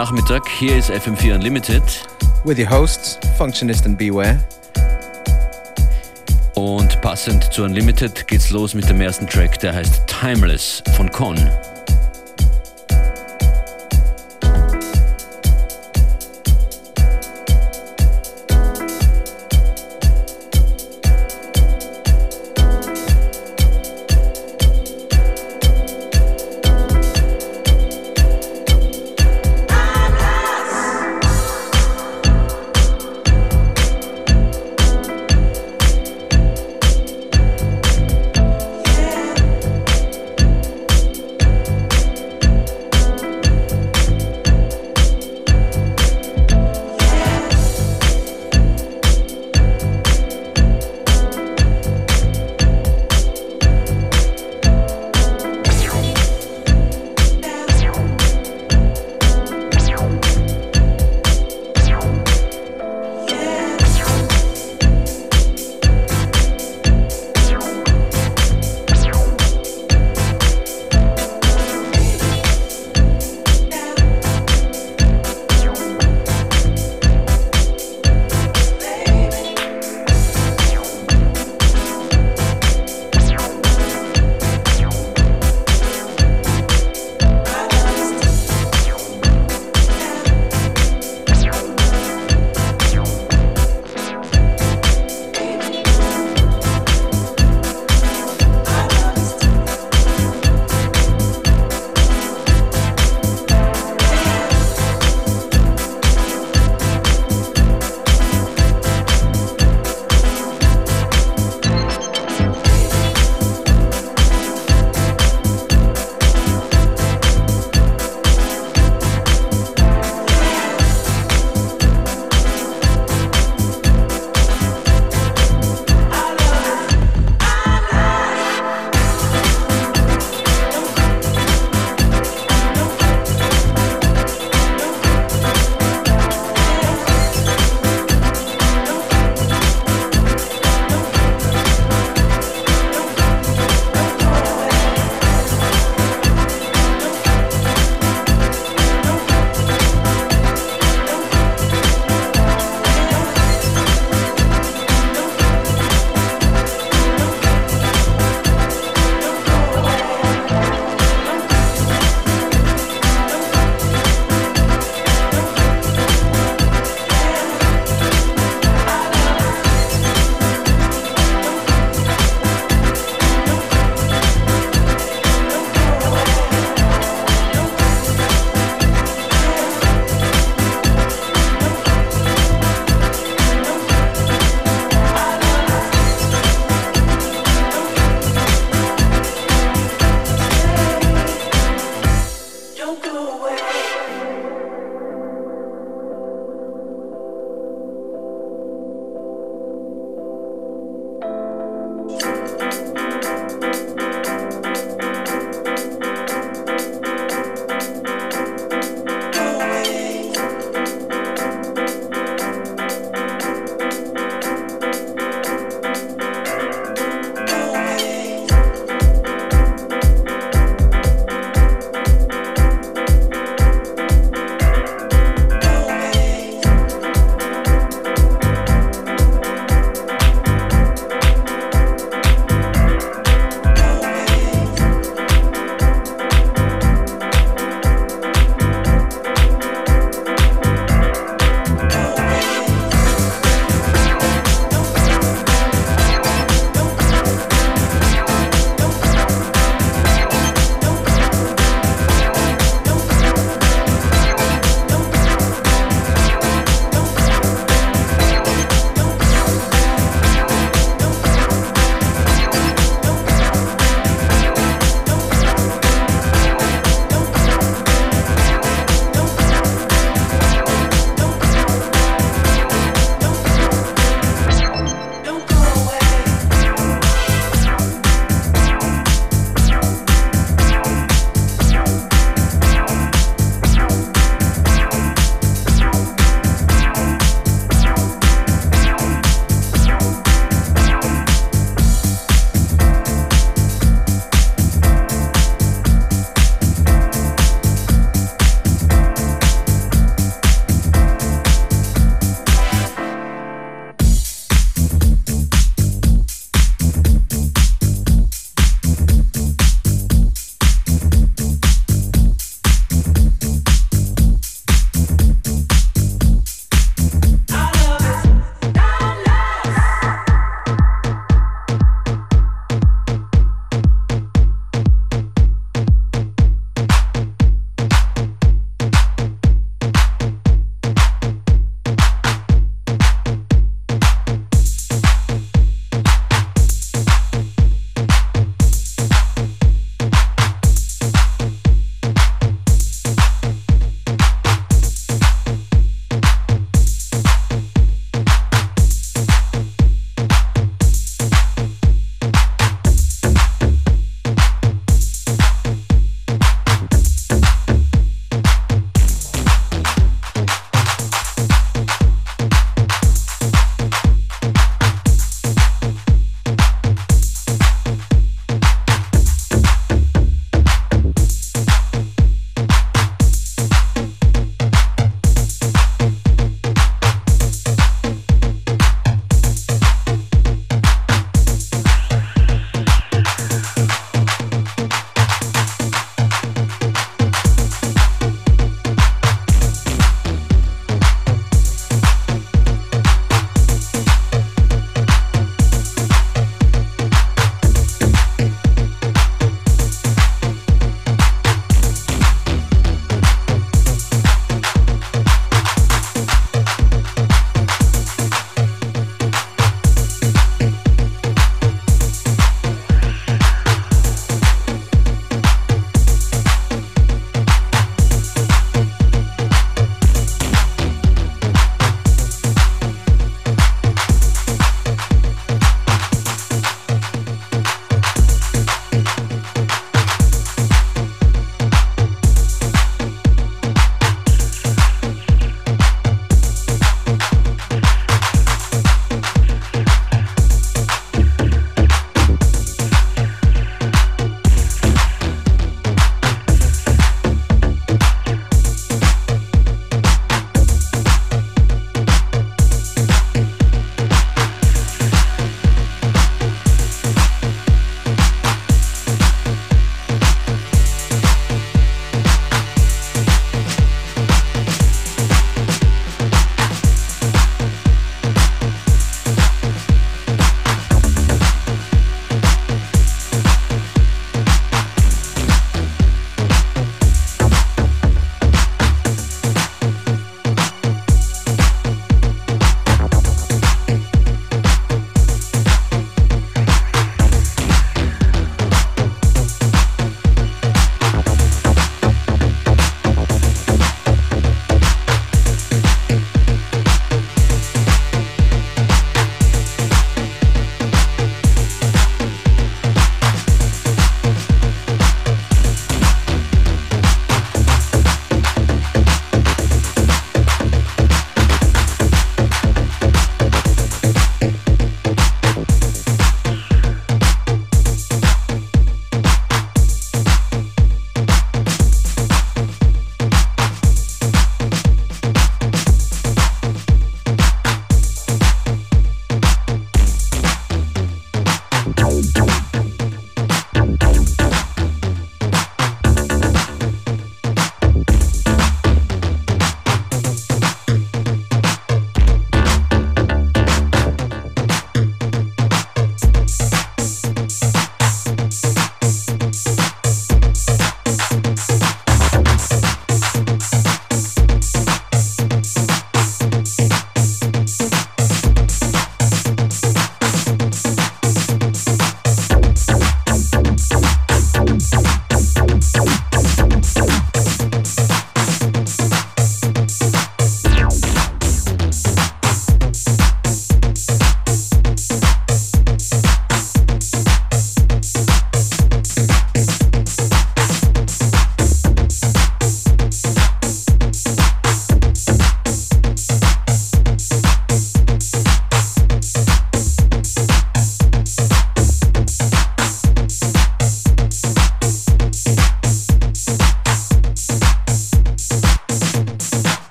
Nachmittag. Hier ist FM4 Unlimited. With your hosts, Functionist and Beware. Und passend zu Unlimited geht's los mit dem ersten Track, der heißt Timeless von Con.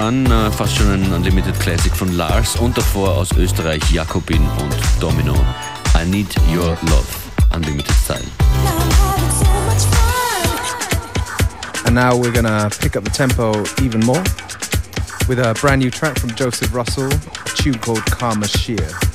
Fun, äh, fast schon ein Unlimited Classic von Lars und davor aus Österreich Jakobin und Domino. I Need Your Love, Unlimited Style. And now we're gonna pick up the tempo even more with a brand new track from Joseph Russell, a tune called Karma Shear.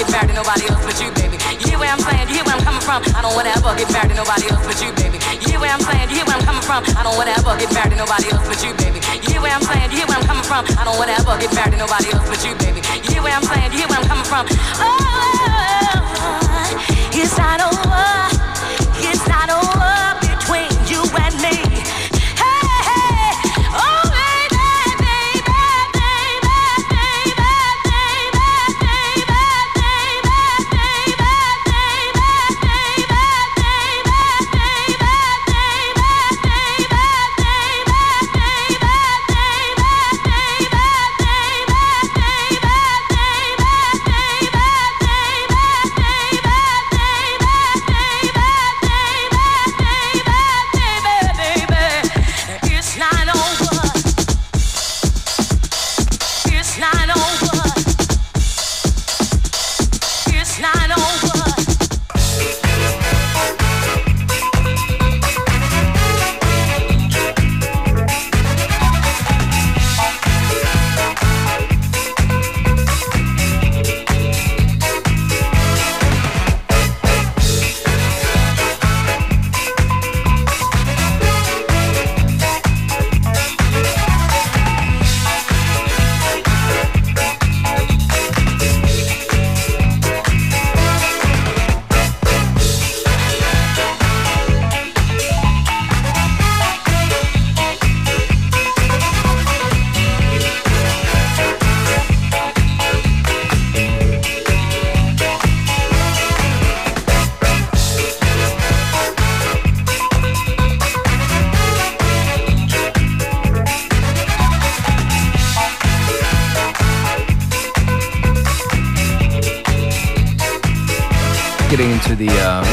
get married to nobody else but you, baby. You hear where I'm saying? You hear where I'm coming from? I don't wanna ever get married to nobody else but you, baby. You hear where I'm saying? You hear where I'm coming from? I don't wanna ever get married to nobody else but you, baby. You hear where I'm saying? You hear where I'm coming from? I don't wanna ever get married to nobody else but you, baby. You hear where I'm saying? You hear where I'm coming from? Oh, yes, I do.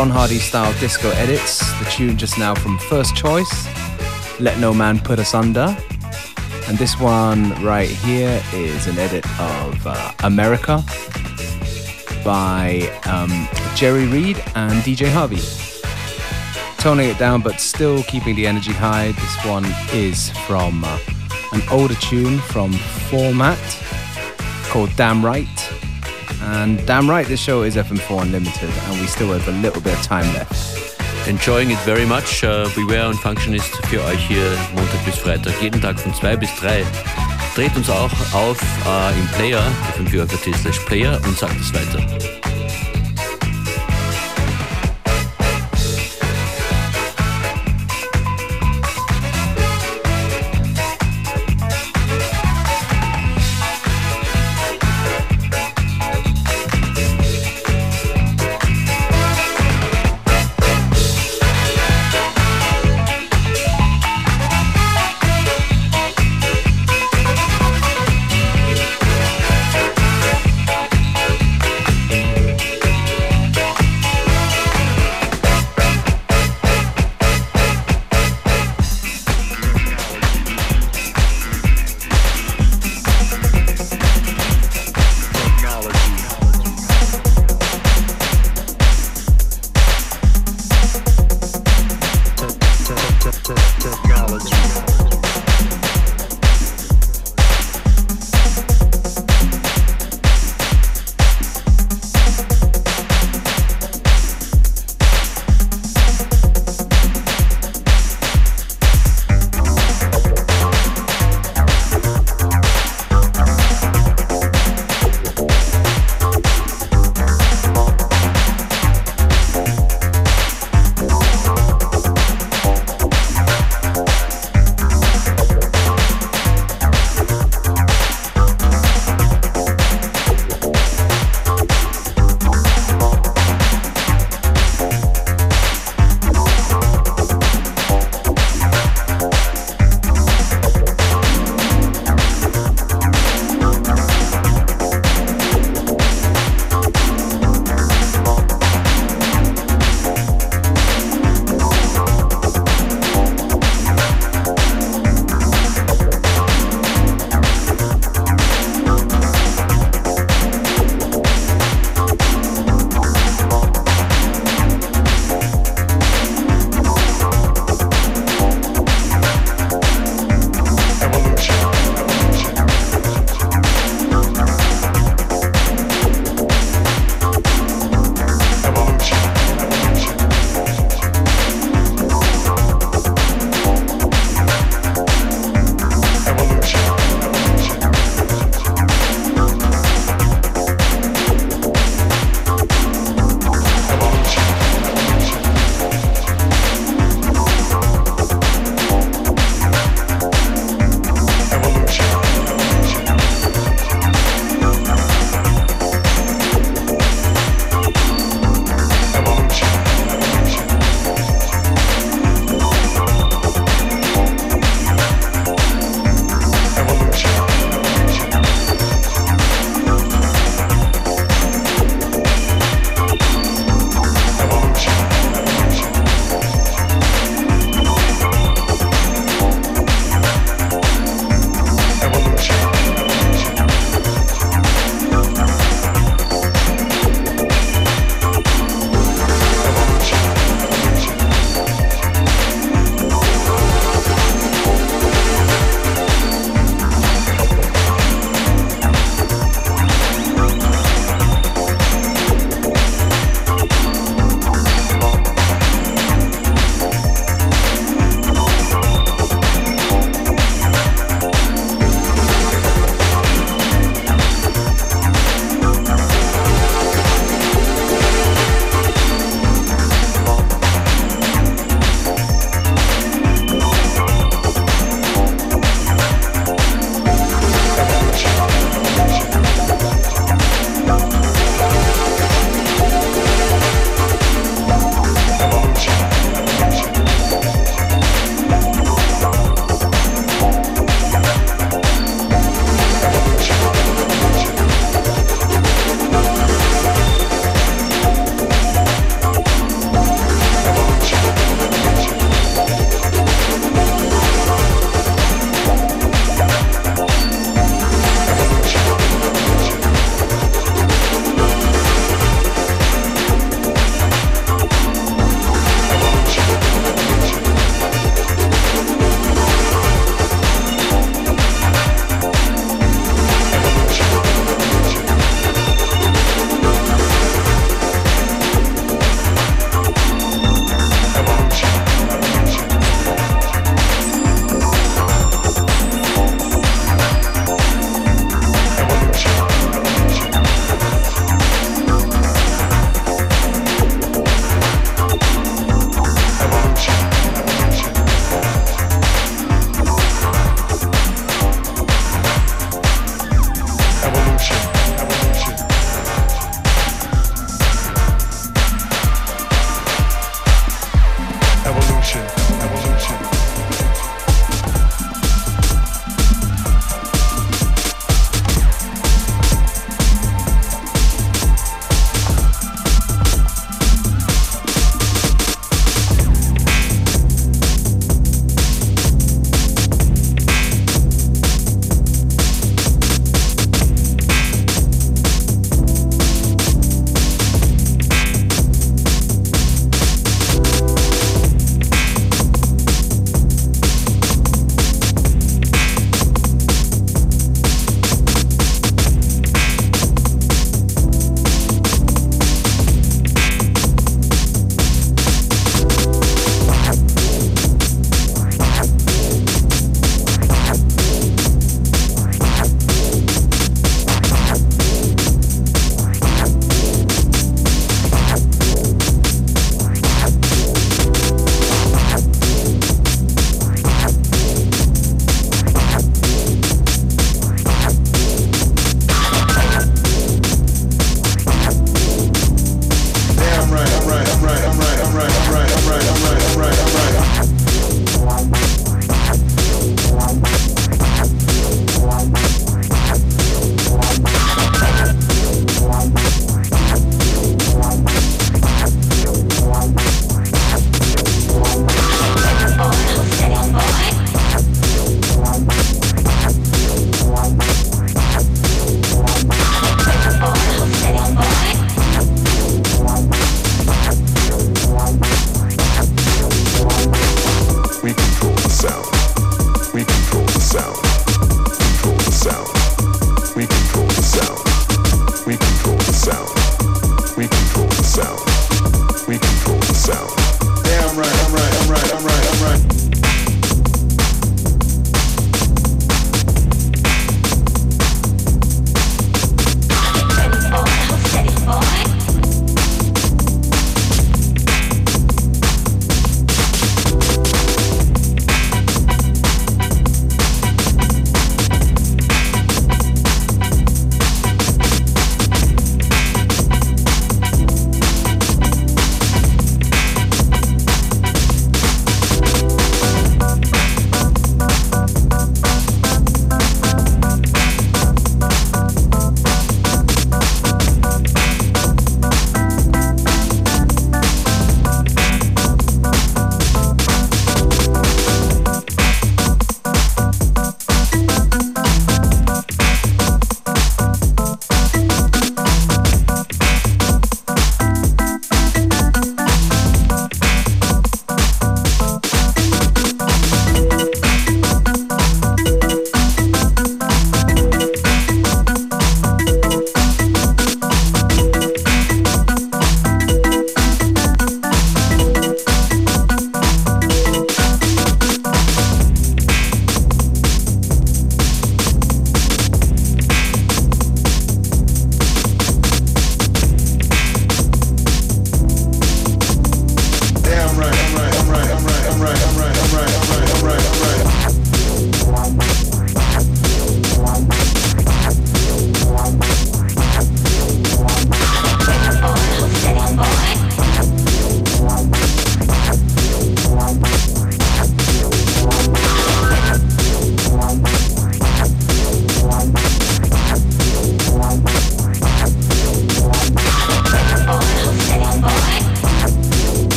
Ron Hardy style disco edits. The tune just now from First Choice, Let No Man Put Asunder. And this one right here is an edit of uh, America by um, Jerry Reed and DJ Harvey. Toning it down but still keeping the energy high. This one is from uh, an older tune from Format called Damn Right. And damn right, this show is FM4 Unlimited, and we still have a little bit of time left. Enjoying it very much. Uh, Beware und Functionist für euch hier Montag bis Freitag, jeden Tag von 2 bis 3. Dreht uns auch auf äh, im Player, fm4 slash Player und sagt es weiter.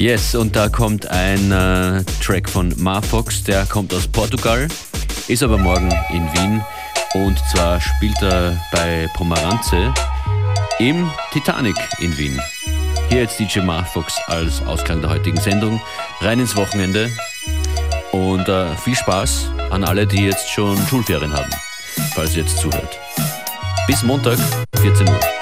Yes, und da kommt ein äh, Track von Marfox, der kommt aus Portugal, ist aber morgen in Wien und zwar spielt er bei Pomeranze im Titanic in Wien. Hier jetzt DJ Marfox als Ausklang der heutigen Sendung. Rein ins Wochenende und äh, viel Spaß an alle, die jetzt schon Schulferien haben, falls ihr jetzt zuhört. Bis Montag, 14 Uhr.